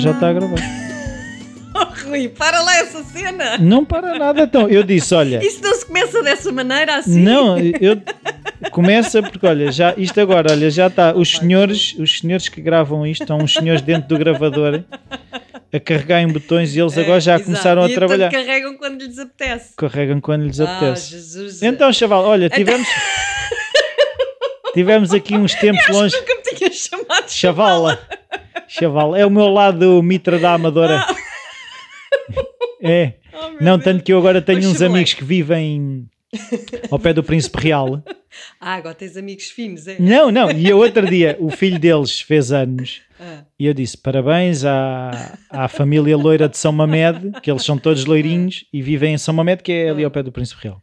já está a gravar. Oh, Rui, para lá essa cena. Não para nada, então. Eu disse, olha. Isso não se começa dessa maneira assim? Não, eu começa porque olha, já isto agora, olha, já está. Os senhores, os senhores que gravam isto, estão uns senhores dentro do gravador a carregar em botões e eles É, agora já exato. começaram a E então trabalhar. carregam quando lhes apetece. Carregam quando lhes Ah, apetece. Jesus. Então, chaval, olha, tivemos tivemos aqui uns tempos longe. Nunca me tinha chamado de Chavala. Chaval, é o meu lado mitra da Amadora. É. Oh, Não, Deus. tanto que eu agora tenho uns Chavalé. amigos que vivem ao pé do Príncipe Real. Ah, agora tens amigos finos, é? Não, não, e eu outro dia, o filho deles fez anos Ah, e eu disse parabéns à, à família loira de São Mamed, que eles são todos loirinhos e vivem em São Mamed, que é ali ao pé do Príncipe Real.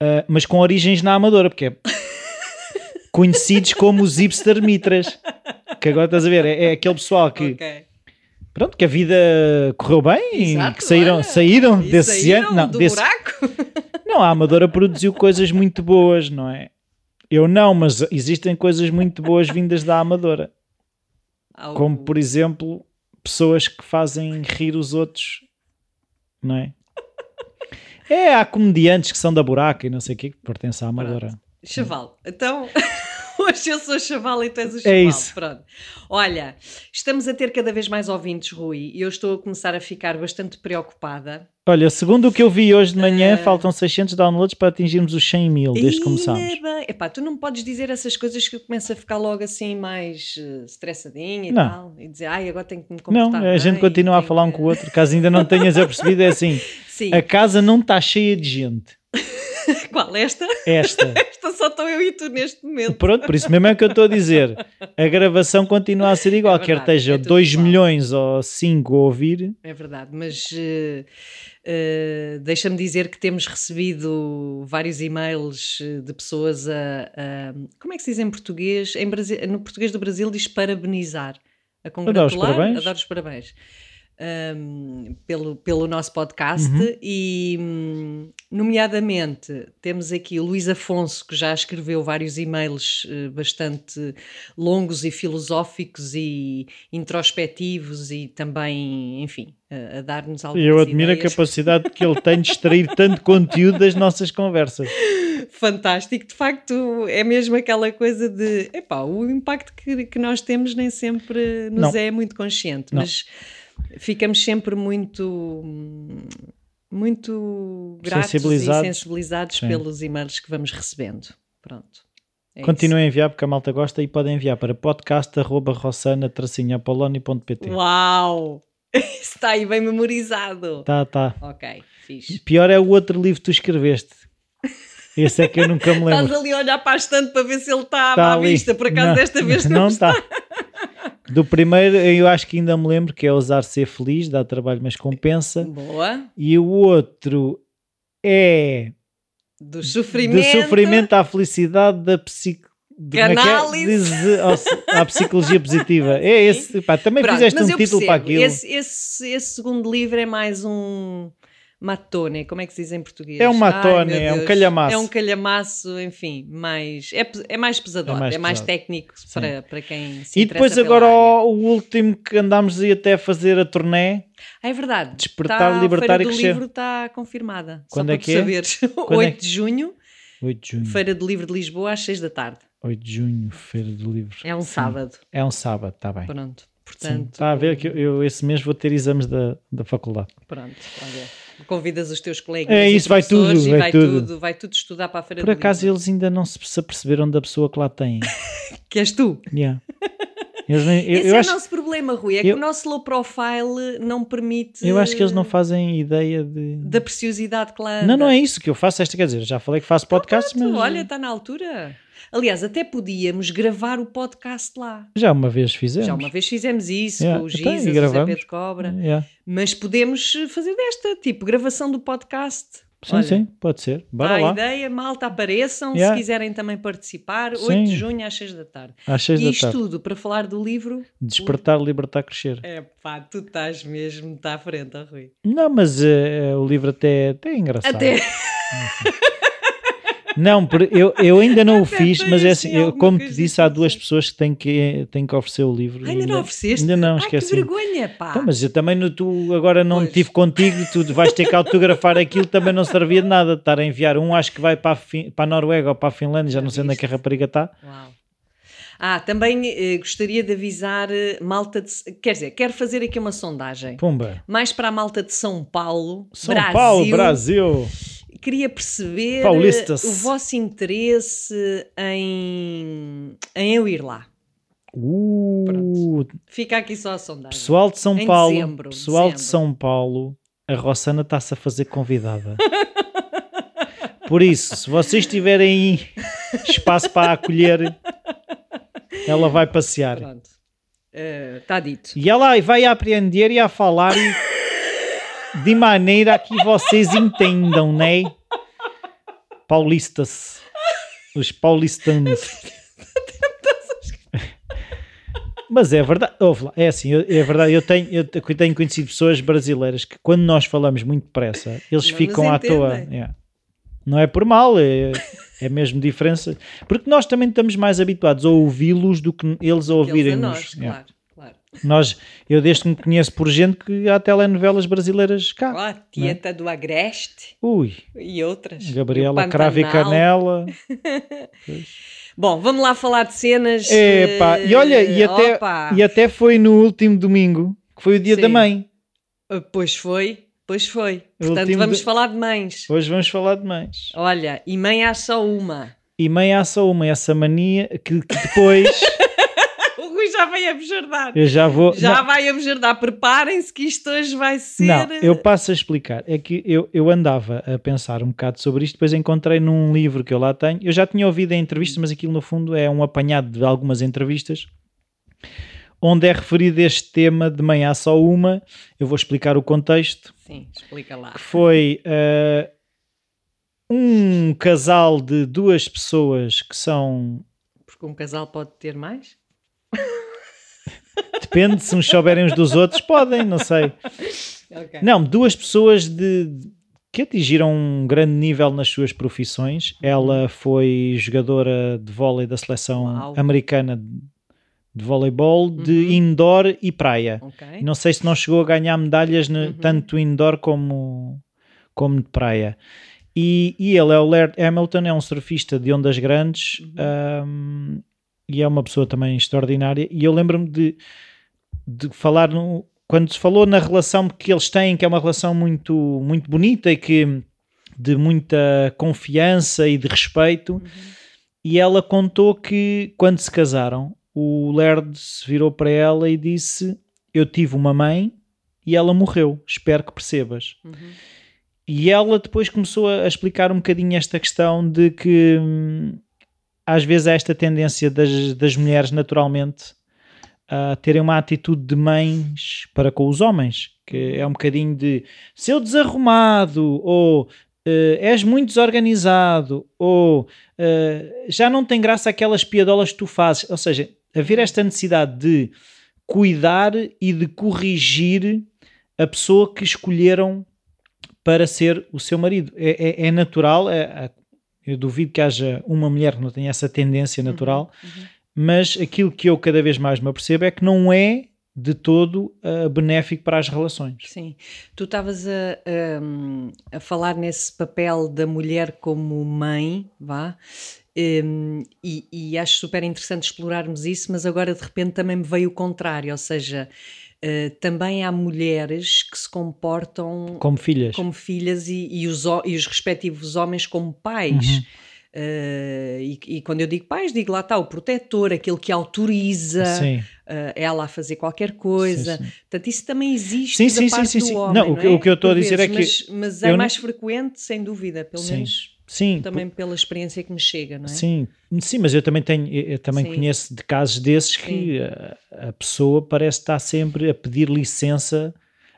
Ah, mas com origens na Amadora, porque é conhecidos como os hipster mitras. Que agora estás a ver, é, é aquele pessoal que, ok. pronto, que a vida correu bem, Exato, que saíram, olha. saíram desse saíram ano. Não, do desse, buraco? não, a Amadora produziu coisas muito boas, não é? Eu não, mas existem coisas muito boas vindas da Amadora. Algo- Como, por exemplo, pessoas que fazem rir os outros, não é? É, há comediantes que são da buraca e não sei o que, que pertencem à Amadora. Chaval. Então, hoje eu sou chaval e tu és o chaval. É isso. Pronto. Olha, estamos a ter cada vez mais ouvintes, Rui, e eu estou a começar a ficar bastante preocupada. Olha, segundo o que eu vi hoje de manhã, Ah. faltam 600 downloads para atingirmos os 100 mil desde que começámos. Bem. Epá, tu não podes dizer essas coisas que eu começo a ficar logo assim mais eh, estressadinha e Não. tal. E dizer, ai, agora tenho que me Não, comportar a gente continua a falar um que-" com o outro. Caso ainda não tenhas apercebido, é assim: Sim. a casa não está cheia de gente. Qual? Esta? Esta. Esta só estou eu e tu neste momento. Pronto, por isso mesmo é que eu estou a dizer. A gravação continua a ser igual, É verdade, quer esteja é tudo 2 igual. milhões ou 5 a ouvir. É verdade, mas eh, eh, deixa-me dizer que temos recebido vários e-mails eh, de pessoas a, a- Como é que se diz em português? Em Brasi- no português do Brasil diz parabenizar. A congratular, parabéns. a dar os parabéns. Ahm, pelo, pelo nosso podcast Uhum. e, hum, nomeadamente, temos aqui o Luís Afonso, que já escreveu vários e-mails eh, bastante longos e filosóficos e introspectivos e também, enfim, a, a dar-nos E algumas eu admiro a ideias. capacidade que ele tem de extrair tanto conteúdo das nossas conversas. Fantástico, de facto, é mesmo aquela coisa de epá, o impacto que, que nós temos nem sempre nos Não. é muito consciente, Não. mas ficamos sempre muito muito gratos Sensibilizados. e sensibilizados Sim. pelos e-mails que vamos recebendo. Pronto. É Continuem a enviar porque a malta gosta e podem enviar para podcast.rossana-apoloni.pt. Uau! Está aí bem memorizado. Tá, tá. Ok, fixe. Pior é o outro livro que tu escreveste. Esse é que eu nunca me Estás lembro. ali a olhar para a estante para ver se ele está Tá à ali. vista, por acaso Não, desta vez não, não está. está. Do primeiro, eu acho que ainda me lembro que é ousar ser feliz, dá trabalho, mas compensa. Boa. E o outro é Do sofrimento. do sofrimento à felicidade da psico. de- é que é? Análise. À psicologia positiva. É esse. Pá, também Pronto, fizeste um título para percebo. aquilo. Esse, esse, esse segundo livro é mais um matone, como é que se diz em português? É um Ai, matone, meu é um calhamaço. É um calhamaço, enfim, mais, é, é mais pesadote, É é mais mais, pesado. técnico Sim. para, para quem se E depois agora o, o último que andámos aí até a fazer a turnê. Ah, é verdade. Despertar, Tá, libertar a Feira e do crescer. livro está confirmada. Quando Só é para que é? saberes. É 8 que- de junho, 8 de junho. Feira do Livro de Lisboa, às 6 da tarde. 8 de junho, Feira do Livro. É um Sim. sábado. É um sábado, está bem. Pronto. Sim. Portanto, Está a ver que eu, eu esse mês vou ter exames da, da faculdade. Pronto, olha, convidas os teus colegas É e isso, vai tudo, vai vai, tudo. tudo. vai tudo estudar para a feira Por acaso livro. eles ainda não se se aperceberam da pessoa que lá têm. Que és tu. Yeah. Eles nem- eu, Esse eu é acho, o nosso problema, Rui, é que eu- o nosso low profile não permite eu acho que eles não fazem ideia de. da preciosidade que lá. Não, não é isso que eu faço. Esta quer dizer, já falei que faço podcast, Pronto, mas Olha, está na altura. Aliás, até podíamos gravar o podcast lá. já uma vez fizemos. Já uma vez fizemos isso Yeah, com o então, e Jesus, o Zé. Pedro Cobra. Yeah. Mas podemos fazer desta, tipo, gravação do podcast. Sim, Olha, sim, pode ser. Bora Há lá. a ideia, malta, apareçam Yeah. se quiserem também participar. 8 Sim. de junho às 6 da tarde. Às seis E da isto tarde. tudo para falar do livro. Despertar, libertar, crescer. É pá, tu estás mesmo, está à frente, ó, Rui. Não, mas eh, o livro até, até é engraçado. Até. Não, eu, eu ainda não o fiz, mas é assim assim, eu, como te disse, há assim. duas pessoas que têm que, têm que oferecer o livro. Ai, ainda não ofereceste? Ainda não, Ai, que esqueci. vergonha, pá. Então, mas eu também, não- tu agora não Pois. estive contigo, tu vais ter que autografar aquilo, também não servia de nada estar a enviar um, acho que vai para a, Fin- para a Noruega ou para a Finlândia, já não sei onde é que a rapariga está. Uau. Ah, também eh, gostaria de avisar eh, malta de. Quer dizer, quero fazer aqui uma sondagem. Pumba. Mais para a malta de São Paulo, São Brasil. Paulo, Brasil. Queria perceber eh, Paulistas. o vosso interesse em, em eu ir lá. Uh, Fica aqui só a sondagem. pessoal de São Em Paulo, dezembro, pessoal de dezembro. São Paulo, a Rossana está-se a fazer convidada. Por isso, se vocês tiverem espaço para a acolher, ela vai passear. Pronto. Está dito. E ela vai a aprender e a falar de maneira que vocês entendam, né? Paulistas. Os paulistanos. Mas é verdade, é assim, é verdade, eu tenho, eu te- eu tenho conhecido pessoas brasileiras que quando nós falamos muito depressa, eles Não ficam à toa. É. Não é por mal, é, é mesmo diferença. Porque nós também estamos mais habituados a ouvi-los do que eles a Eles a ouvirem-nos. nós, É. claro. Nós, eu desde que me conheço por gente que há telenovelas brasileiras cá. Ó, a Tieta do Agreste Ui, e outras. E Gabriela Cravo e. Canela. Bom, vamos lá falar de cenas. Epá, e olha, e eh, até, opa. e até foi no último domingo, que foi o dia Sim. da mãe. Uh, Pois foi, pois foi. Portanto, vamos de- falar de mães. Hoje vamos falar de mães. Olha, e mãe há só uma. E mãe há só uma, essa mania que, que depois já vai abjordar. eu já vou. Já não, vai abjordar. Preparem-se que isto hoje vai ser. não, eu passo a explicar. É que eu, eu andava a pensar um bocado sobre isto, depois encontrei num livro que eu lá tenho. Eu já tinha ouvido em entrevistas, mas aquilo no fundo é um apanhado de algumas entrevistas. Onde é referido este tema de há só uma, eu vou explicar o contexto. Sim, explica lá. que foi eh, um casal de duas pessoas que são. Porque um casal pode ter mais? Depende, se uns souberem uns dos outros, podem, não sei. Ok. Não, duas pessoas de, que atingiram um grande nível nas suas profissões. Ela foi jogadora de vôlei da seleção Uau. americana de voleibol de Uhum. indoor e praia. Ok. E Não sei se não chegou a ganhar medalhas Uhum. tanto indoor como, como de praia. E, e ele é o Laird Hamilton, é um surfista de ondas grandes Uhum. um, e é uma pessoa também extraordinária. E eu lembro-me de, de falar no, quando se falou na relação que eles têm, que é uma relação muito, muito bonita e que de muita confiança e de respeito. Uhum. E ela contou que quando se casaram, o Laird se virou para ela e disse: Eu tive uma mãe e ela morreu, espero que percebas. Uhum. E ela depois começou a explicar um bocadinho esta questão de que hum, às vezes há esta tendência das, das mulheres naturalmente a terem uma atitude de mães para com os homens, que é um bocadinho de seu desarrumado ou eh, és muito desorganizado ou eh, já não tem graça aquelas piadolas que tu fazes. Ou seja, haver esta necessidade de cuidar e de corrigir a pessoa que escolheram para ser o seu marido. É, é- é natural, é- eu duvido que haja uma mulher que não tenha essa tendência natural, uhum. mas aquilo que eu cada vez mais me apercebo é que não é de todo ah, benéfico para as relações. Sim, tu estavas a, a, a falar nesse papel da mulher como mãe, vá, um, e, e acho super interessante explorarmos isso, mas agora de repente também me veio o contrário, ou seja, uh, também há mulheres que se comportam Como filhas. como filhas e, e os, e os respectivos homens como pais. Uhum. Uh, e, e quando eu digo pais, digo lá está o protetor, aquele que autoriza uh, ela a fazer qualquer coisa. sim, sim. Portanto, isso também existe Sim, da sim, parte sim, do homem, Não, o que- é? o que eu estou a dizer é vezes, que Mas, mas é não- mais frequente, sem dúvida, pelo menos Sim, também pela experiência que me chega, não é? Sim, sim, mas eu também tenho, eu também Sim. conheço de casos desses que a, a pessoa parece estar sempre a pedir licença.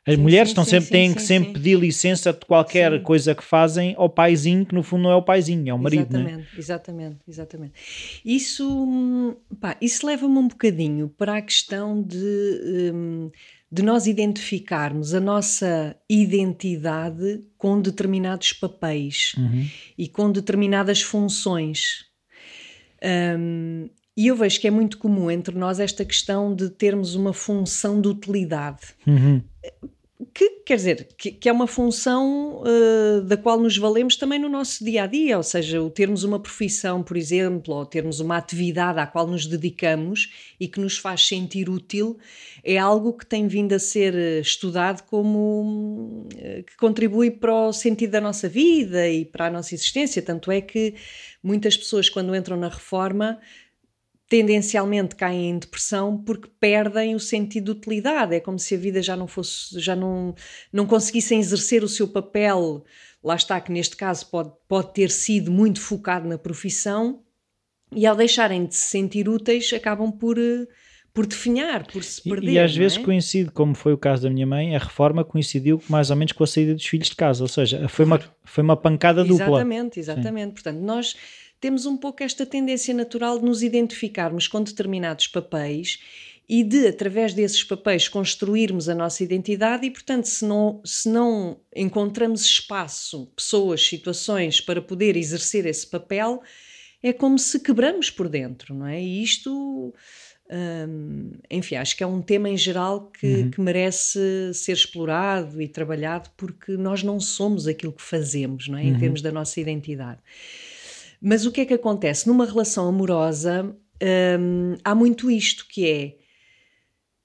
As Sim, mulheres sim, estão sempre, têm que sempre pedir licença de qualquer coisa que fazem ao paizinho, que no fundo não é o paizinho, é o marido, é? exatamente, exatamente, exatamente. Isso, hum, pá, isso leva-me um bocadinho para a questão de, hum, de nós identificarmos a nossa identidade com determinados papéis Uhum. e com determinadas funções. Um, e eu vejo que é muito comum entre nós esta questão de termos uma função de utilidade. Uhum. Que quer dizer, que, que é uma função uh, da qual nos valemos também no nosso dia a dia, ou seja, o termos uma profissão, por exemplo, ou termos uma atividade à qual nos dedicamos e que nos faz sentir útil, é algo que tem vindo a ser uh, estudado como uh, que contribui para o sentido da nossa vida e para a nossa existência. Tanto é que muitas pessoas, quando entram na reforma, tendencialmente caem em depressão porque perdem o sentido de utilidade. É como se a vida já não fosse, já não, não conseguissem exercer o seu papel. Lá está, que neste caso pode, pode ter sido muito focado na profissão, e ao deixarem de se sentir úteis, acabam por, eh, por definhar, por se perder. E, e às vezes é? coincide, como foi o caso da minha mãe, a reforma coincidiu mais ou menos com a saída dos filhos de casa, ou seja, foi uma, foi uma pancada dupla. Exatamente, exatamente. Portanto, nós temos um pouco esta tendência natural de nos identificarmos com determinados papéis e de, através desses papéis, construirmos a nossa identidade e, portanto, se não, se não encontramos espaço, pessoas, situações para poder exercer esse papel, é como se quebramos por dentro, não é? E isto, hum, enfim, acho que é um tema em geral que, Uhum. que merece ser explorado e trabalhado porque nós não somos aquilo que fazemos, não é? Em Uhum. termos da nossa identidade. Mas o que é que acontece? Numa relação amorosa, hum, há muito isto que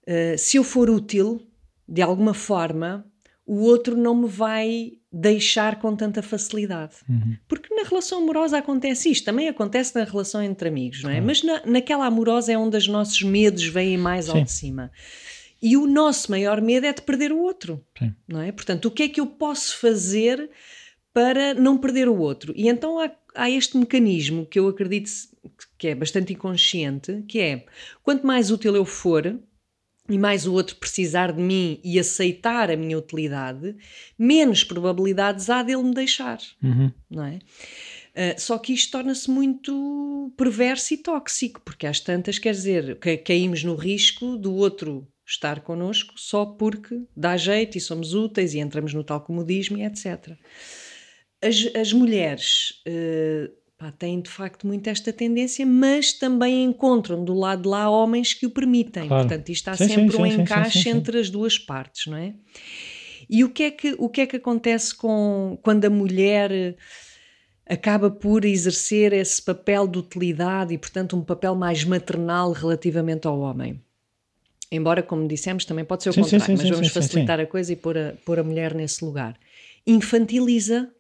é uh, se eu for útil de alguma forma, o outro não me vai deixar com tanta facilidade. Uhum. Porque na relação amorosa acontece isto, também acontece na relação entre amigos, não é? Claro. Mas na, naquela amorosa é onde os nossos medos vêm mais ao Sim. de cima. E o nosso maior medo é de perder o outro, Sim. não é? Portanto, o que é que eu posso fazer para não perder o outro? E então há, há este mecanismo que eu acredito que é bastante inconsciente, que é quanto mais útil eu for, e mais o outro precisar de mim e aceitar a minha utilidade, menos probabilidades há dele me deixar, Uhum. não é? Uh, só que isto torna-se muito perverso e tóxico, porque às tantas, quer dizer, ca- caímos no risco do outro estar connosco só porque dá jeito e somos úteis e entramos no tal comodismo e etc. As, as mulheres uh, pá, têm de facto muito esta tendência, mas também encontram do lado de lá homens que o permitem. Claro. Portanto, isto há Sim, sempre sim, um sim, encaixe entre as duas partes, não é? E o que é que, o que, é que acontece com, quando a mulher eh, acaba por exercer esse papel de utilidade e, portanto, um papel mais maternal relativamente ao homem? Embora, como dissemos, também pode ser o contrário, mas vamos facilitar a coisa e pôr a, pôr a mulher nesse lugar. Infantiliza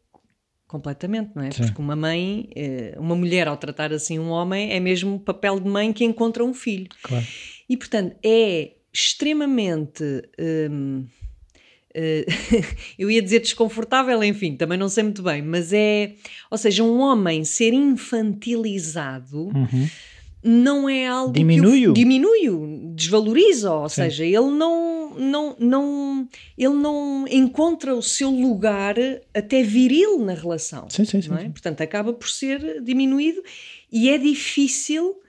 completamente, não é? Sim. Porque uma mãe, eh, uma mulher ao tratar assim um homem é mesmo o papel de mãe que encontra um filho. Claro. E portanto é extremamente. hum, eh, eu ia dizer desconfortável, enfim, também não sei muito bem, mas é. Ou seja, um homem ser infantilizado Uhum. não é algo Diminui-o. diminui-o, desvaloriza, ou Sim. seja, ele não, não, não, ele não encontra o seu lugar até viril na relação. Sim, sim, sim, é? sim. Portanto, acaba por ser diminuído e é difícil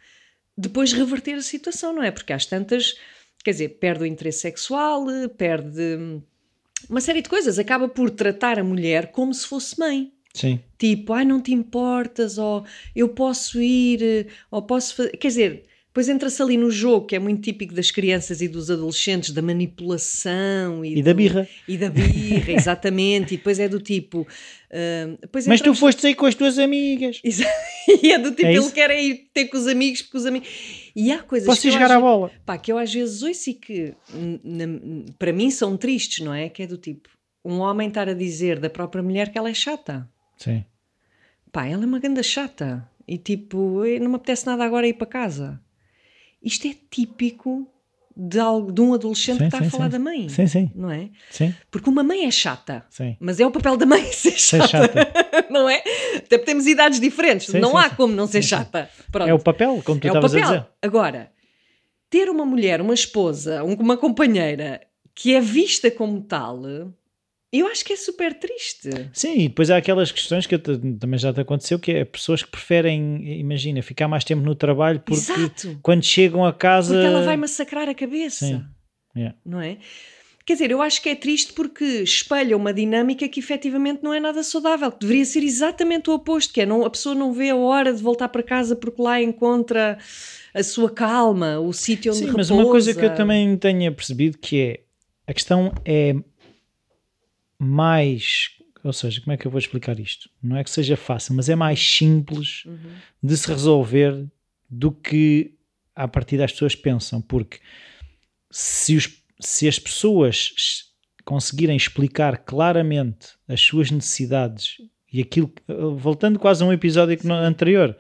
depois reverter a situação, não é? Porque às tantas, quer dizer, perde o interesse sexual, perde uma série de coisas, acaba por tratar a mulher como se fosse mãe. Sim. Tipo, ai, não te importas, ou eu posso ir, ou posso fazer. Quer dizer, depois entra-se ali no jogo que é muito típico das crianças e dos adolescentes, da manipulação E da do- birra. E da birra, exatamente. E depois é do tipo. depois Mas tu foste aí com as tuas amigas. E é do tipo, É ele quer ir ter com os amigos, porque os amigos. E há coisas Posso que jogar às ve- bola. Pá, que eu às vezes ouço e que na- para mim são tristes, não é? Que é do tipo, um homem estar a dizer da própria mulher que ela é chata. Sim. Pá, ela é uma ganda chata. E tipo, "Eh, não me apetece nada agora ir para casa. Isto é típico de, algo, de um adolescente Sim, que está sim, a falar sim. da mãe. Sim, sim. Não é? Sim. Porque uma mãe é chata. Sim. Mas é o papel da mãe ser Ser chata, chata. não é? Até porque temos idades diferentes, não há como não ser chata. Pronto. É o papel, como tu É o estavas a papel. dizer. Agora, ter uma mulher, uma esposa, um- uma companheira que é vista como tal, eu acho que é super triste. Sim, e depois há aquelas questões que também já te aconteceu, que é pessoas que preferem, imagina, ficar mais tempo no trabalho porque Exato. quando chegam a casa. Porque ela vai massacrar a cabeça. Sim. Yeah. não é? Quer dizer, eu acho que é triste porque espelha uma dinâmica que efetivamente não é nada saudável, que deveria ser exatamente o oposto, que é não, a pessoa não vê a hora de voltar para casa porque lá encontra a sua calma, o sítio onde Sim, repousa. mas uma coisa que eu também tenha percebido que é a questão é mais, ou seja, como é que eu vou explicar isto? Não é que seja fácil, mas é mais simples Uhum. de se resolver do que a partir das pessoas pensam, porque se, os- se as pessoas conseguirem explicar claramente as suas necessidades e aquilo, voltando quase a um episódio anterior,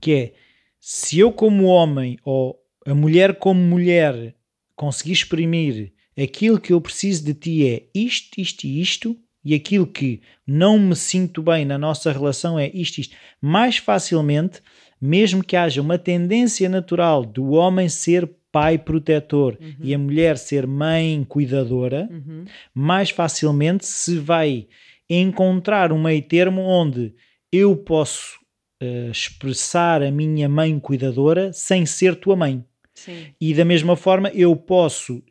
que é se eu como homem ou a mulher como mulher conseguir exprimir aquilo que eu preciso de ti é isto, isto e isto, e aquilo que não me sinto bem na nossa relação é isto, isto, mais facilmente, mesmo que haja uma tendência natural do homem ser pai protetor e a mulher ser mãe cuidadora, Uhum. mais facilmente se vai encontrar um meio termo onde eu posso eh, expressar a minha mãe cuidadora sem ser tua mãe. Sim. E da mesma forma eu posso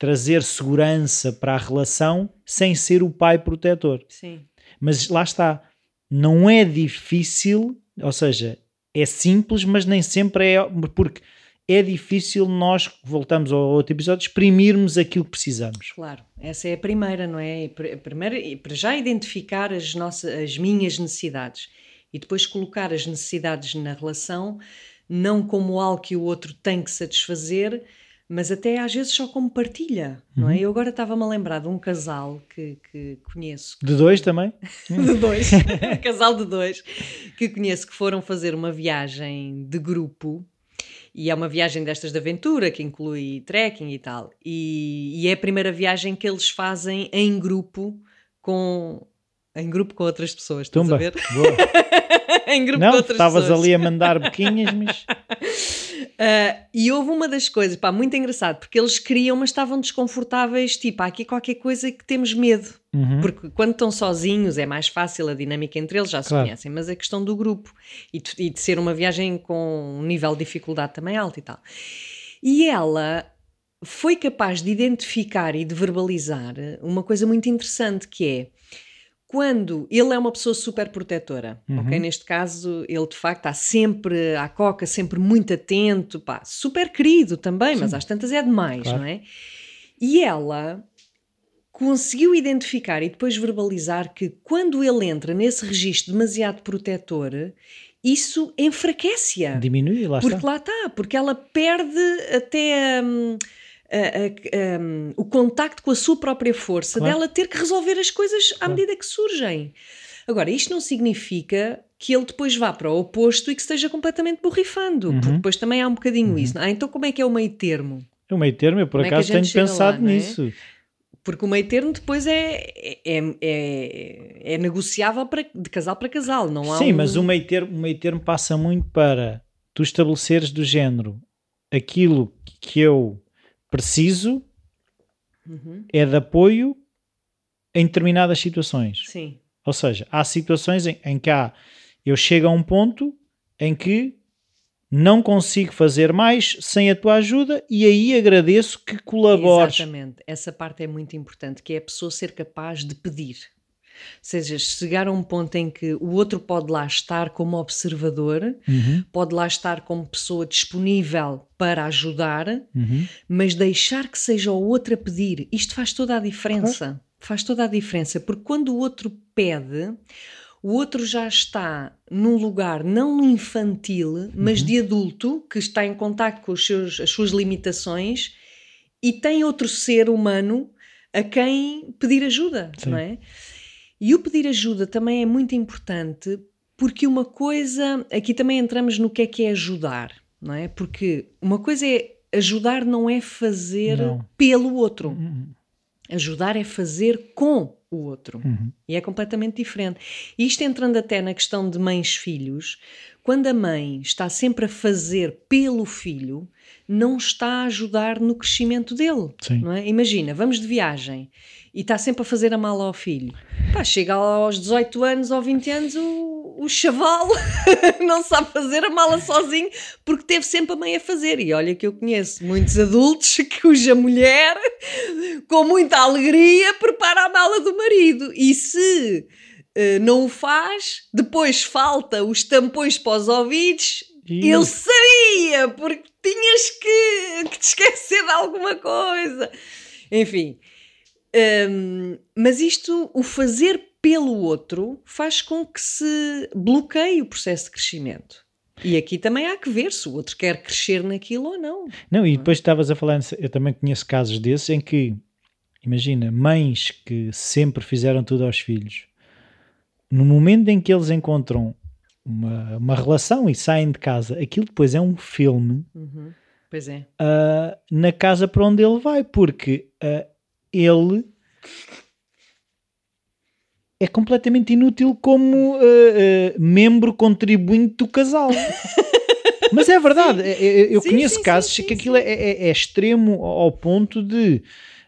trazer segurança para a relação sem ser o pai protetor. Sim. Mas lá está, não é difícil, ou seja, é simples, mas nem sempre é, porque é difícil nós, voltamos ao outro episódio, exprimirmos aquilo que precisamos. Claro, essa é a primeira, não é? E para já identificar as, nossas, as minhas necessidades e depois colocar as necessidades na relação, não como algo que o outro tem que satisfazer, mas até às vezes só como partilha, não é? Eu agora estava-me a lembrar de um casal que, que conheço, De dois também? de dois, casal de dois, que conheço que foram fazer uma viagem de grupo. E é uma viagem destas de aventura que inclui trekking e tal. E, e é a primeira viagem que eles fazem em grupo com em grupo com outras pessoas, estás Tumba. a ver? Boa. em grupo com Não, outras estavas pessoas. ali a mandar boquinhas, mas Ah, e houve uma das coisas, pá, muito engraçado, porque eles queriam, mas estavam desconfortáveis, tipo, há aqui qualquer coisa que temos medo. Uhum. Porque quando estão sozinhos é mais fácil a dinâmica entre eles, já se Claro. conhecem, mas a questão do grupo e de, e de ser uma viagem com um nível de dificuldade também alto e tal. E ela foi capaz de identificar e de verbalizar uma coisa muito interessante que é quando ele é uma pessoa super protetora, Uhum. ok? Neste caso, ele de facto está sempre à coca, sempre muito atento, pá, super querido também, mas Sim. às tantas é demais, Claro. não é? E ela conseguiu identificar e depois verbalizar que quando ele entra nesse registro demasiado protetor, isso enfraquece-a. diminui, lá Porque está. lá está, porque ela perde até hum, hum, o contacto com a sua própria força Claro. dela ter que resolver as coisas à Claro. medida que surgem. Agora, isto não significa que ele depois vá para o oposto e que esteja completamente borrifando, porque Uhum. depois também há um bocadinho isso. Ah, então como é que é o meio termo? O meio termo, eu por Como é acaso gente tenho pensado lá, não é? nisso. Porque o meio termo depois é, é, é, é negociável para, de casal para casal, não há Sim, um- mas o meio, termo, o meio termo passa muito para tu estabeleceres do género aquilo que eu preciso Uhum, é de apoio em determinadas situações. Sim, Ou seja, há situações em, em que há, eu chego a um ponto em que não consigo fazer mais sem a tua ajuda e aí agradeço que colabores. Exatamente, essa parte é muito importante, que é a pessoa ser capaz de pedir. Ou seja, chegar a um ponto em que o outro pode lá estar como observador, Uhum, pode lá estar como pessoa disponível para ajudar, uhum. mas deixar que seja o outro a pedir, isto faz toda a diferença. Faz toda a diferença, porque quando o outro pede, o outro já está num lugar não infantil, mas de adulto, que está em contato com seus, as suas limitações e tem outro ser humano a quem pedir ajuda, Sim. não é? E o pedir ajuda também é muito importante porque uma coisa, aqui também entramos no que é que é ajudar, não é? Porque uma coisa é ajudar não é fazer Não. pelo outro. Uhum, Ajudar é fazer com o outro. uhum. E é completamente diferente. E isto entrando até na questão de mães-filhos, quando a mãe está sempre a fazer pelo filho, não está a ajudar no crescimento dele. É? Imagina, vamos de viagem e está sempre a fazer a mala ao filho. Pá, chega aos 18 anos ou 20 anos, o, o chaval não sabe fazer a mala sozinho porque teve sempre a mãe a fazer. E olha que eu conheço muitos adultos cuja mulher, com muita alegria, prepara a mala do marido. E se uh, não o faz, depois falta os tampões para os ouvidos. Eu sabia, porque tinhas que, que te esquecer de alguma coisa. Enfim. Um, mas isto, o fazer pelo outro, faz com que se bloqueie o processo de crescimento. E aqui também há que ver se o outro quer crescer naquilo ou não. Não, e depois estavas a falar, eu também conheço casos desses em que, imagina, mães que sempre fizeram tudo aos filhos, no momento em que eles encontram uma, uma relação e saem de casa, aquilo depois é um filme. Uhum. Pois é. Uh, na casa para onde ele vai, porque uh, ele é completamente inútil como uh, uh, membro contribuinte do casal. Mas é verdade, é, é, eu sim, conheço sim, casos sim, que aquilo é, é, é, extremo ao ponto de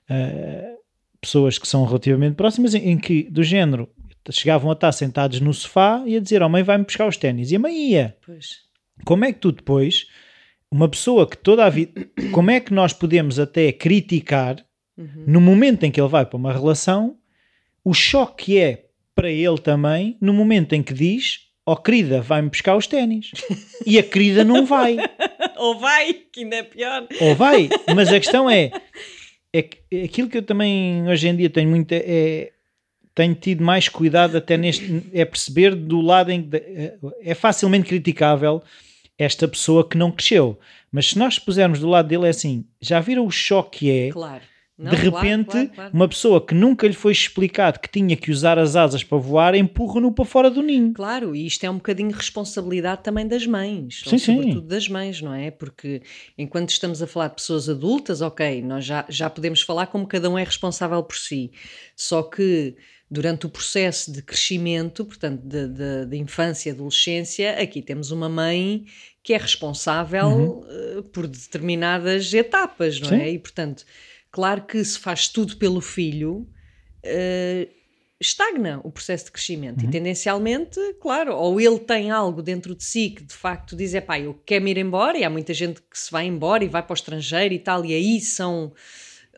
uh, pessoas que são relativamente próximas em, em, que, do género, chegavam a estar sentados no sofá e a dizer: Oh, mãe, vai-me buscar os ténis. E a mãe ia. Pois. Como é que tu depois, uma pessoa que toda a vida. Como é que nós podemos até criticar uhum. no momento em que ele vai para uma relação o choque que é para ele também no momento em que diz ó oh, querida, vai-me buscar os ténis. E a querida não vai. Ou vai, que ainda é pior. Ou vai, mas a questão é, é que é aquilo que eu também hoje em dia tenho muito é tenho tido mais cuidado até neste é perceber do lado em que é, é facilmente criticável esta pessoa que não cresceu. Mas se nós pusermos do lado dele é assim, já viram o choque que é claro não, de repente, claro, claro, claro. uma pessoa que nunca lhe foi explicado que tinha que usar as asas para voar, empurra-no para fora do ninho. Claro, e isto é um bocadinho responsabilidade também das mães, sim, sobretudo sim. das mães, não é? Porque enquanto estamos a falar de pessoas adultas, ok, nós já, já podemos falar como cada um é responsável por si. Só que durante o processo de crescimento, portanto, de infância e adolescência, aqui temos uma mãe que é responsável uhum. uh, por determinadas etapas, não sim. é? E portanto Claro que se faz tudo pelo filho, uh, estagna o processo de crescimento. Uhum. E tendencialmente, claro, ou ele tem algo dentro de si que de facto diz: é pá, eu quero ir embora, e há muita gente que se vai embora e vai para o estrangeiro e tal, e aí são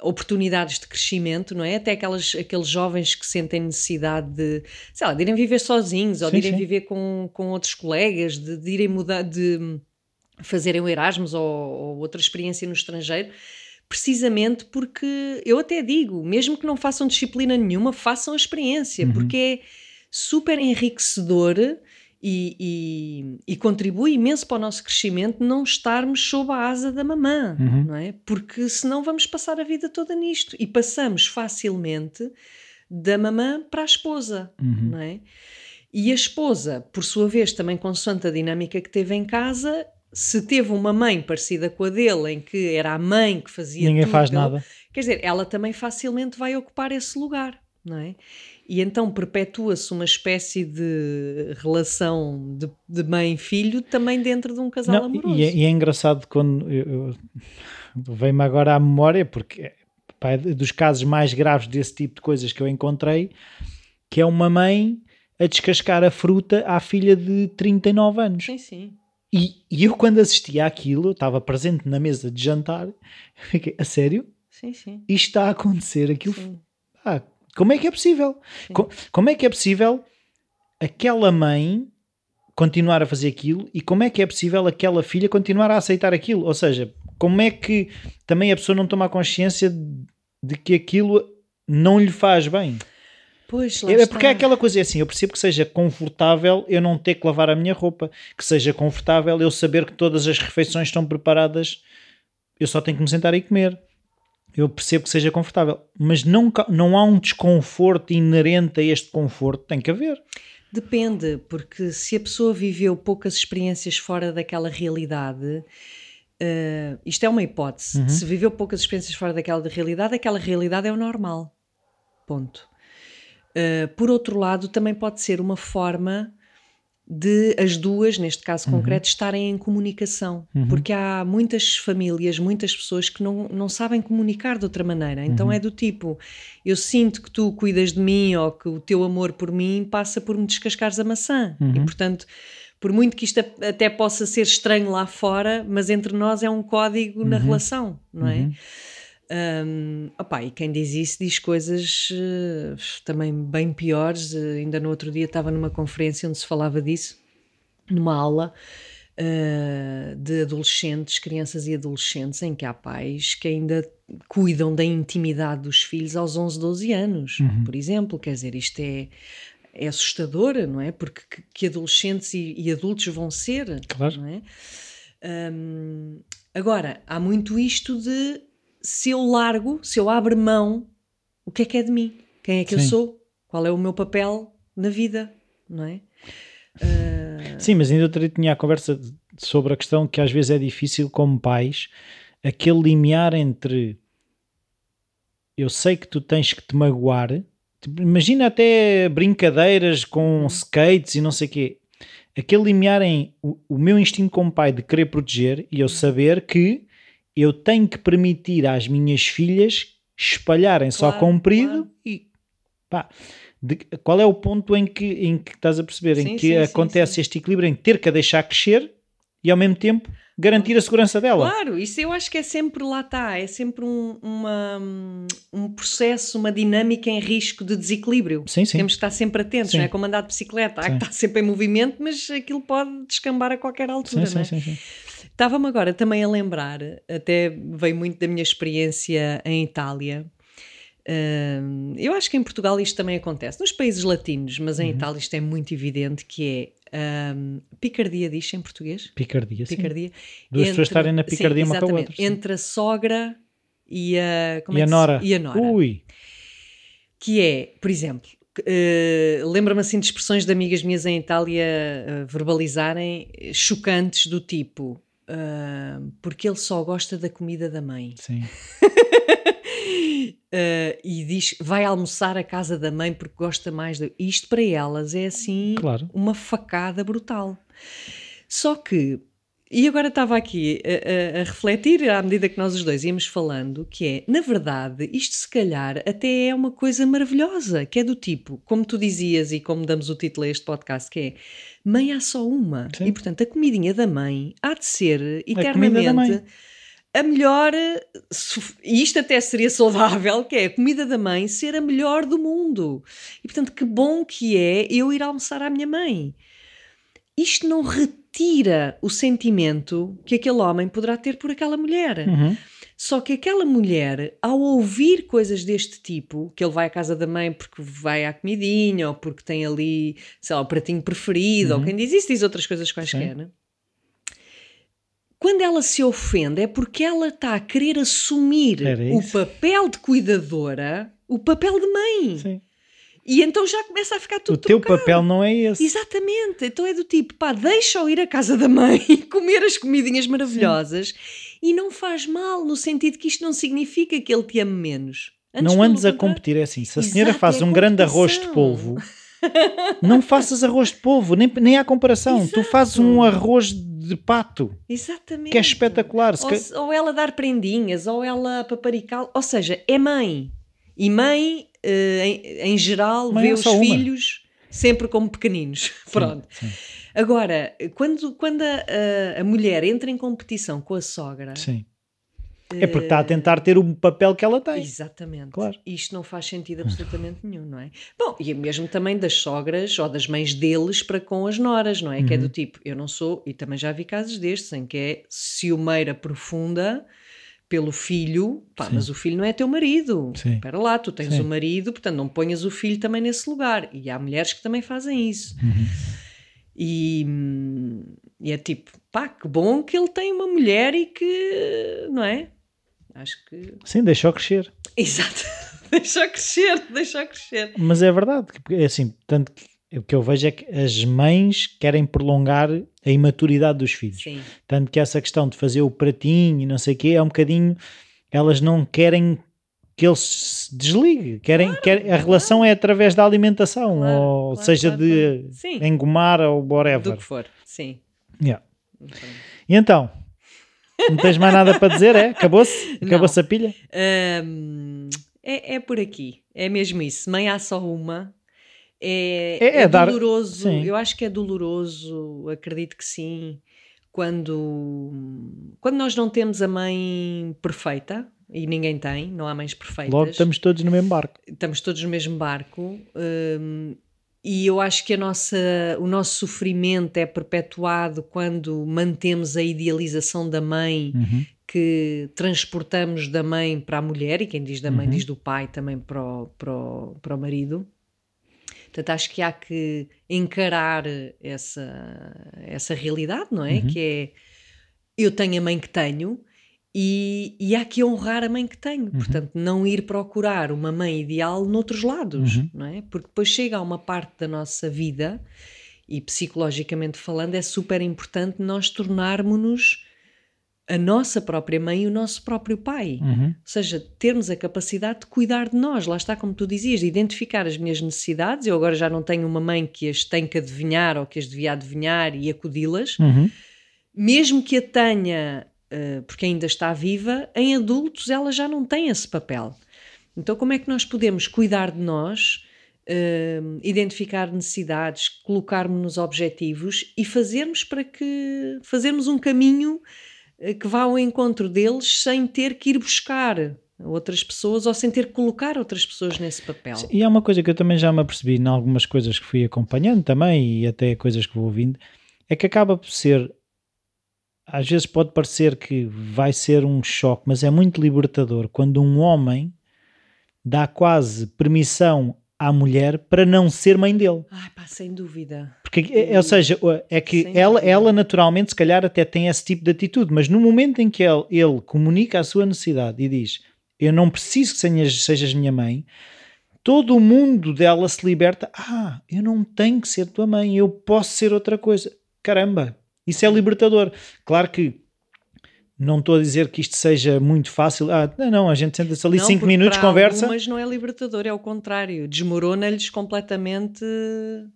oportunidades de crescimento, não é? Até aquelas, aqueles jovens que sentem necessidade de, sei lá, de irem viver sozinhos ou sim, de irem sim. viver com, com outros colegas, de, de irem mudar, de fazerem o Erasmus ou, ou outra experiência no estrangeiro precisamente porque eu até digo, mesmo que não façam disciplina nenhuma, façam a experiência, uhum. porque é super enriquecedor e, e, e, contribui imenso para o nosso crescimento não estarmos sob a asa da mamã, uhum. não é? Porque senão vamos passar a vida toda nisto e passamos facilmente da mamã para a esposa, uhum. não é? E a esposa, por sua vez, também consoante a dinâmica que teve em casa, se teve uma mãe parecida com a dele, em que era a mãe que fazia Ninguém tudo, faz nada. Quer dizer, ela também facilmente vai ocupar esse lugar, não é? E então perpetua-se uma espécie de relação de, de mãe-filho também dentro de um casal não, amoroso. E é, e é, engraçado quando vem-me agora à memória, porque pá, é dos casos mais graves desse tipo de coisas que eu encontrei, que é uma mãe a descascar a fruta à filha de 39 anos. Sim, sim. E, e eu, quando assistia àquilo, estava presente na mesa de jantar, fiquei, a sério? Sim, sim. Isto está a acontecer, aquilo. Ah, como é que é possível? Com, como é que é possível aquela mãe continuar a fazer aquilo e como é que é possível aquela filha continuar a aceitar aquilo? Ou seja, como é que também a pessoa não toma consciência de que aquilo não lhe faz bem? Pois, é, é porque é aquela coisa é assim, eu percebo que seja confortável eu não ter que lavar a minha roupa, que seja confortável eu saber que todas as refeições estão preparadas, eu só tenho que me sentar e comer. Eu percebo que seja confortável, mas não, não há um desconforto inerente a este conforto, tem que haver. Depende, porque se a pessoa viveu poucas experiências fora daquela realidade, uh, isto é uma hipótese. Uhum. Se viveu poucas experiências fora daquela realidade, aquela realidade é o normal. Ponto. Uh, por outro lado, também pode ser uma forma de as duas, neste caso Uhum. concreto, estarem em comunicação. Porque há muitas famílias, muitas pessoas que não, não sabem comunicar de outra maneira. Então Uhum. é do tipo: eu sinto que tu cuidas de mim ou que o teu amor por mim passa por me descascares a maçã. E Uhum. portanto. Por muito que isto até possa ser estranho lá fora, mas entre nós é um código na relação, não é? Um, opá, e quem diz isso diz coisas eh, também bem piores. Eh, ainda no outro dia estava numa conferência onde se falava disso, numa aula eh, de adolescentes, crianças e adolescentes, em que há pais que ainda cuidam da intimidade dos filhos aos 11, 12 anos, por exemplo. Quer dizer, isto é, é assustador, não é? Porque que, que adolescentes e, e adultos vão ser, Claro. não é? Hum, agora, há muito isto de se eu largo, se eu abro mão, o que é que é de mim? Quem é que eu Sim. sou? Qual é o meu papel na vida? Não é? Sim, mas ainda tinha a conversa sobre a questão que às vezes é difícil como pais aquele limiar entre eu sei que tu tens que te magoar Tipo, imagina até brincadeiras com skates e não sei o quê aquele limiar em o, o meu instinto como pai de querer proteger e eu saber que eu tenho que permitir às minhas filhas espalharem só Claro, comprido claro. e pá, de- qual é o ponto em que, em que estás a perceber em Sim, que sim, acontece sim. este equilíbrio em ter que a deixar crescer e ao mesmo tempo garantir a segurança dela Claro, isso eu acho que é sempre, lá está, é sempre um, uma, um processo, uma dinâmica em risco de desequilíbrio. Sim, sim. Temos que estar sempre atentos, Sim. não é como andar de bicicleta, há que estar sempre em movimento, mas aquilo pode descambar a qualquer altura, sim, não é? sim, sim, sim. Estava-me agora também a lembrar, até veio muito da minha experiência em Itália. Eu acho que em Portugal isto também acontece, nos países latinos, mas Uhum. em Itália isto é muito evidente que é hum, picardia, diz em português? picardia, sim. Picardia. Duas pessoas estarem na picardia uma com a outra, sim. Entre a sogra e a, como e é a Nora E a Nora ui que é, por exemplo, eh, lembro-me assim de expressões de amigas minhas em Itália eh, verbalizarem chocantes do tipo ah, porque ele só gosta da comida da mãe. Sim. Ah, e diz vai almoçar à casa da mãe porque gosta mais de... isto para elas é assim Claro. uma facada brutal. Só que e agora estava aqui a, a- a refletir à medida que nós os dois íamos falando, que é, na verdade, isto se calhar até é uma coisa maravilhosa, que é do tipo, como tu dizias e como damos o título a este podcast, que é mãe há só uma. Sim. E portanto a comidinha da mãe há de ser eternamente mãe. a melhor, e isto até seria saudável, que é a comida da mãe ser a melhor do mundo. E portanto, que bom que é eu ir almoçar à minha mãe. Isto não retira o sentimento que aquele homem poderá ter por aquela mulher. Uhum. Só que aquela mulher, ao ouvir coisas deste tipo, que ele vai à casa da mãe porque vai à comidinha, ou porque tem ali, sei lá, o pratinho preferido, ou quem diz isso diz outras coisas quaisquer, né? quando ela se ofende é porque ela está a querer assumir o papel de cuidadora, o papel de mãe. Sim. E então já começa a ficar tudo o teu trocado. papel não é esse Exatamente, então é do tipo, pá, deixa-o ir à casa da mãe e comer as comidinhas maravilhosas e não faz mal, no sentido que isto não significa que ele te ame menos. Antes, não andes a competir, é assim. Se a senhora Exato, faz é um grande arroz de polvo, não faças arroz de polvo, nem, nem há comparação. Tu Exato. fazes um arroz de pato, Exatamente. que é espetacular. Ou, ou ela dar prendinhas, ou ela paparical, ou seja, é mãe. E mãe, em, em geral, Mãe vê os uma. filhos sempre como pequeninos. Pronto. Sim, Agora, quando, quando a, a- mulher entra em competição com a sogra, sim. É porque está a tentar ter o papel que ela tem. Exatamente. Claro. Isto não faz sentido absolutamente nenhum, não é? Bom, e é mesmo também das sogras ou das mães deles para com as noras, não é? Que é Uhum. do tipo, eu não sou, e também já vi casos destes, em que é ciumeira profunda pelo filho, pá, mas o filho não é teu marido. Sim. Espera lá, tu tens o marido, portanto não ponhas o filho também nesse lugar. E há mulheres que também fazem isso. Uhum. E, e é tipo, pá, que bom que ele tem uma mulher e que, não é? Acho que Sim, deixou crescer. Exato. deixa crescer, deixa crescer. Mas é verdade, é assim, tanto que o que eu vejo é que as mães querem prolongar a imaturidade dos filhos. Sim, Tanto que essa questão de fazer o pratinho e não sei o quê é um bocadinho. Elas não querem que ele se desligue. Querem, quer, a relação é através da alimentação, Claro, ou claro, seja, claro, de claro. Engomar ou Do whatever. que for, sim. Yeah. E então, não tens mais nada para dizer? É? Acabou-se? Acabou-se a pilha? Hum, é, é por aqui, é mesmo isso. Mãe há só uma. É, É- é é dar- doloroso, eu acho que é doloroso, acredito que sim, quando, quando nós não temos a mãe perfeita, e ninguém tem, não há mães perfeitas. Logo estamos todos no mesmo barco. estamos todos no mesmo barco hum, e eu acho que a nossa, o nosso sofrimento é perpetuado quando mantemos a idealização da mãe Uhum. que transportamos da mãe para a mulher e quem diz da mãe Uhum. diz do pai também para o, para o, para o marido. Portanto, acho que há que encarar essa, essa realidade, não é? Uhum. Que é eu tenho a mãe que tenho e, e há que honrar a mãe que tenho. Portanto, não ir procurar uma mãe ideal noutros lados, Uhum. não é? Porque depois chega a uma parte da nossa vida e psicologicamente falando é super importante nós tornarmos-nos a nossa própria mãe e o nosso próprio pai. Uhum. Ou seja, termos a capacidade de cuidar de nós, lá está como tu dizias, de identificar as minhas necessidades. Eu agora já não tenho uma mãe que as tem que adivinhar ou que as devia adivinhar e acudi-las, Uhum. mesmo que a tenha, eh, porque ainda está viva, em adultos ela já não tem esse papel. Então, como é que nós podemos cuidar de nós, eh, identificar necessidades, colocarmos-nos objetivos e fazermos para que fazermos um caminho que vá ao encontro deles sem ter que ir buscar outras pessoas ou sem ter que colocar outras pessoas nesse papel. E há uma coisa que eu também já me apercebi em algumas coisas que fui acompanhando também e até coisas que vou ouvindo, é que acaba por ser, às vezes pode parecer que vai ser um choque, mas é muito libertador quando um homem dá quase permissão à mulher para não ser mãe dele. Ai pá, sem dúvida. Porque, é- ou seja, é que Sem ela, dúvida. ela naturalmente, se calhar, até tem esse tipo de atitude, mas no momento em que ele, ele comunica a sua necessidade e diz: Eu não preciso que sejas, sejas minha mãe, todo o mundo dela se liberta. Ah, eu não tenho que ser tua mãe, eu posso ser outra coisa. Caramba, isso é libertador. Claro que. Não estou a dizer que isto seja muito fácil. Ah, não, não, a gente senta-se ali Não, 5 porque minutos, conversa. Mas não é libertador, é o contrário. Desmorona-lhes completamente Hum.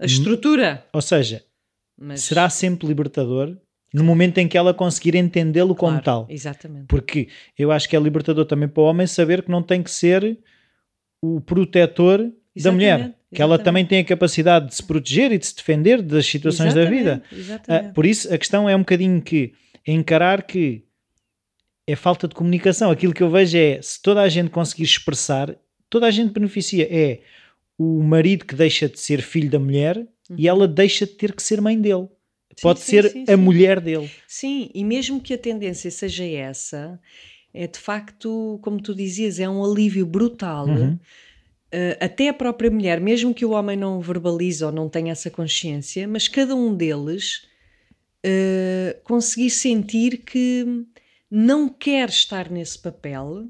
a estrutura. Ou seja, Mas, será sempre libertador no momento em que ela conseguir entendê-lo como claro, tal. Exatamente. Porque eu acho que é libertador também para o homem saber que não tem que ser o protetor da Exatamente, mulher. Que ela exatamente. também tem a capacidade de se proteger e de se defender das situações da vida. Exatamente, Ah, Exatamente. por isso, a questão é um bocadinho que encarar que é falta de comunicação. Aquilo que eu vejo é se toda a gente conseguir expressar, toda a gente beneficia. É o marido que deixa de ser filho da mulher e ela deixa de ter que ser mãe dele. Uhum. Sim, Pode sim, ser sim, a mulher dele. Sim, e mesmo que a tendência seja essa, é de facto, como tu dizias, é um alívio brutal. Uhum. Uh, até a própria mulher, mesmo que o homem não verbalize ou não tenha essa consciência, mas cada um deles uh, conseguir sentir que não quer estar nesse papel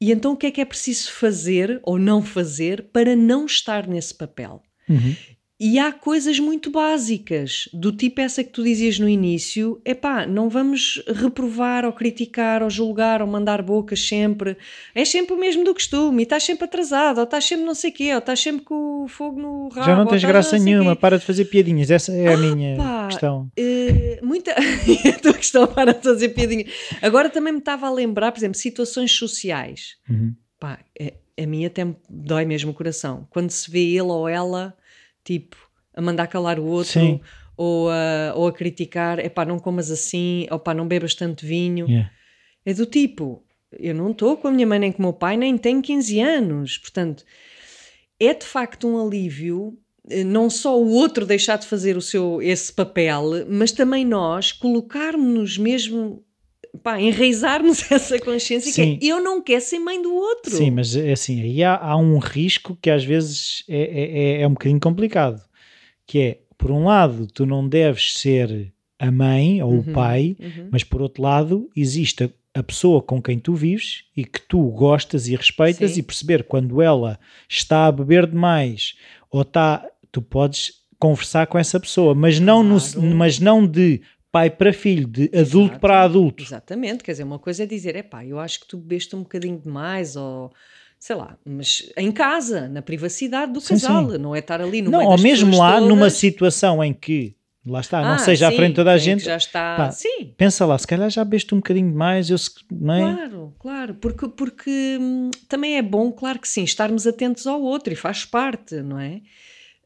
e então o que é que é preciso fazer ou não fazer para não estar nesse papel. Uhum. E há coisas muito básicas, do tipo essa que tu dizias no início: epá, não vamos reprovar ou criticar ou julgar ou mandar bocas sempre. É sempre o mesmo do costume, e estás sempre atrasado, ou estás sempre não sei o quê, ou estás sempre com o fogo no rabo. Já não tens graça não nenhuma, quê. para de fazer piadinhas. Essa é a minha pá. questão. Eh, muita. a tua questão para de fazer piadinha. Agora também me estava a lembrar, por exemplo, situações sociais. Uhum. Pá, é- a mim até me dói mesmo o coração. Quando se vê ele ou ela, tipo, a mandar calar o outro, Sim. ou a, ou a criticar, é pá, não comas assim, ou pá, não bebas tanto vinho. Yeah. É do tipo, eu não estou com a minha mãe nem com o meu pai, nem tenho 15 anos. Portanto, é de facto um alívio eh, não só o outro deixar de fazer o seu esse papel, mas também nós colocarmos-nos mesmo, pá, enraizarmos essa consciência Sim. que é, eu não quero ser mãe do outro. Sim, mas é assim, aí há, há um risco que às vezes é, é, é- é um bocadinho complicado, que é, por um lado, tu não deves ser a mãe ou o Uhum, pai, uhum. mas por outro lado, existe a, a pessoa com quem tu vives e que tu gostas e respeitas Sim. e perceber quando ela está a beber demais ou está, tu podes conversar com essa pessoa, mas não, no- Claro. mas não de pai para filho, de adulto Exato. para adulto. Exatamente, quer dizer, uma coisa é dizer, é pá, eu acho que tu bebeste um bocadinho demais, ou sei lá, mas em casa, na privacidade do Sim, casal, sim. não é estar ali no Não, ou mesmo lá, todas. numa situação em que, lá está, não Ah, seja à sim, frente de toda a gente, Já está, pá, sim, pensa lá, se calhar já bebeste um bocadinho demais, eu se- não é? Claro, claro, porque, porque hum, também é bom, claro que sim, estarmos atentos ao outro e faz parte, não é?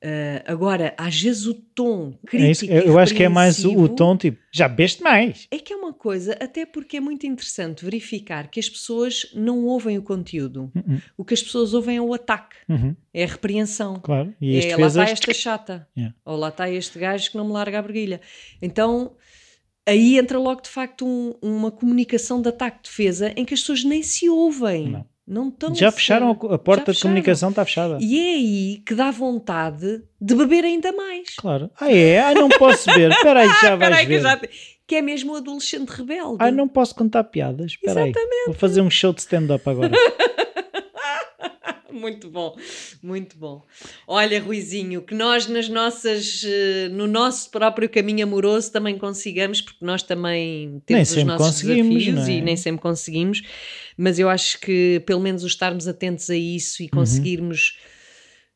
Ah, agora, às vezes o tom crítico É isso, eu acho que é mais o, o tom tipo, já bebeste mais. É que é uma coisa, até porque é muito interessante verificar que as pessoas não ouvem o conteúdo. Uhum, O que as pessoas ouvem é o ataque, uhum, é a repreensão. claro. E as É, lá está esta chata. Yeah. Ou lá está este gajo que não me larga a briguilha. Então, aí entra logo de facto um- uma comunicação de ataque-defesa em que as pessoas nem se ouvem. Não. Não, estão já fecharam a, a porta de comunicação, está fechada. E é aí que dá vontade de beber ainda mais. Claro. Ah, é? Ah, não posso ver. Espera aí, já vais aí que, ver. eu já que é mesmo o adolescente rebelde. Ah, não posso contar piadas. Espera aí. Vou fazer um show de stand-up agora. Muito bom, muito bom. Olha, Ruizinho, que nós nas nossas, eh, no nosso próprio caminho amoroso também consigamos, porque nós também temos os nossos desafios é? e nem sempre conseguimos, mas eu acho que pelo menos o estarmos atentos a isso Uhum. e conseguirmos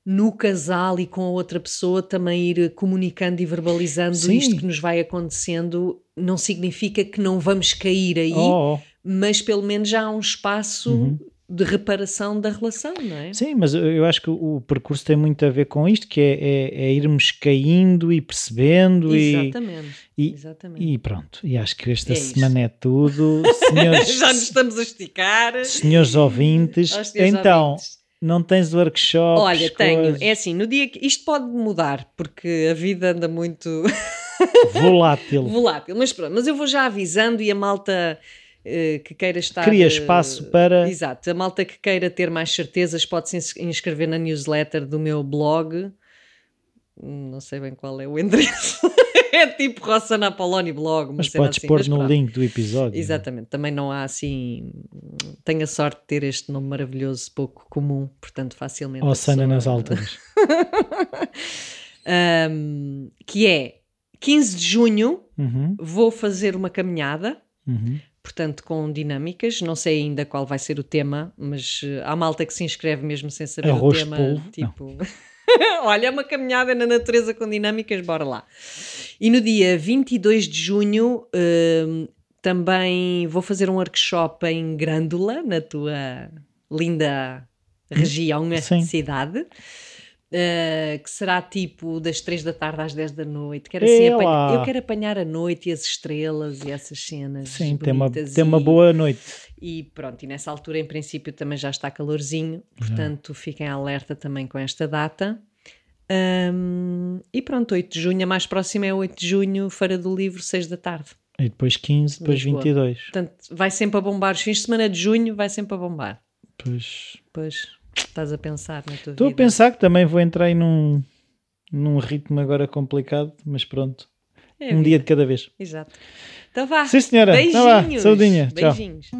no casal e com a outra pessoa também ir comunicando e verbalizando Sim. isto que nos vai acontecendo, não significa que não vamos cair aí, Oh, oh. mas pelo menos já há um espaço Uhum. De reparação da relação, não é? Sim, mas eu- acho que o percurso tem muito a ver com isto, que é, é- é irmos caindo e percebendo e, Exatamente. e, exatamente. e pronto. E acho que esta É semana é tudo. Senhores, Já nos estamos a esticar. senhores ouvintes, senhores então, ouvintes. não tens workshops? Olha, tenho. coisas? É assim, no dia que. Isto pode mudar, porque a vida anda muito volátil. volátil. Mas pronto, mas eu vou já avisando e a malta que queira estar. Cria eh, espaço para. Exato, a malta que queira ter mais certezas pode se ins- inscrever na newsletter do meu blog. Hum, Não sei bem qual é o endereço. é tipo Roça Napoloni blog, Mas podes assim, pôr mas no pronto. link do episódio. Exatamente, também não há assim. Tenho a sorte de ter este nome maravilhoso, pouco comum, portanto, facilmente. a Ossana pessoa- nas alturas. Ahm, que é 15 de junho, Uhum, vou fazer uma caminhada, uhum. Portanto, com dinâmicas. Não sei ainda qual vai ser o tema, mas eh, há malta que se inscreve mesmo sem saber Arroz o tema. polvo? Tipo. Olha, é uma caminhada na natureza com dinâmicas, bora lá. E no dia 22 de junho hum, também vou fazer um workshop em Grândola, na tua linda região, Sim. cidade. Uh, que será tipo das 3 da tarde às 10 da noite. Quero assim, apanhar- eu quero apanhar a noite e as estrelas e essas cenas. Sim, tem uma, tem uma boa noite. e pronto, e nessa altura, em princípio, também já está calorzinho, portanto, fiquem alerta também com esta data. Ahm, e pronto, 8 de junho, a mais próxima é 8 de junho, Feira do Livro, 6 da tarde. E depois 15, depois Lisboa. 22. Portanto, vai sempre a bombar. Os fins de semana de junho vai sempre a bombar. Pois. Pois, estás a pensar na tua Estou a vida. pensar que também vou entrar aí num, num ritmo agora complicado, mas pronto. É a um vida. dia de cada vez. Exato. Então vá. Sim, senhora. Então vá. Beijinhos. Saudinha. Tchau. Beijinhos.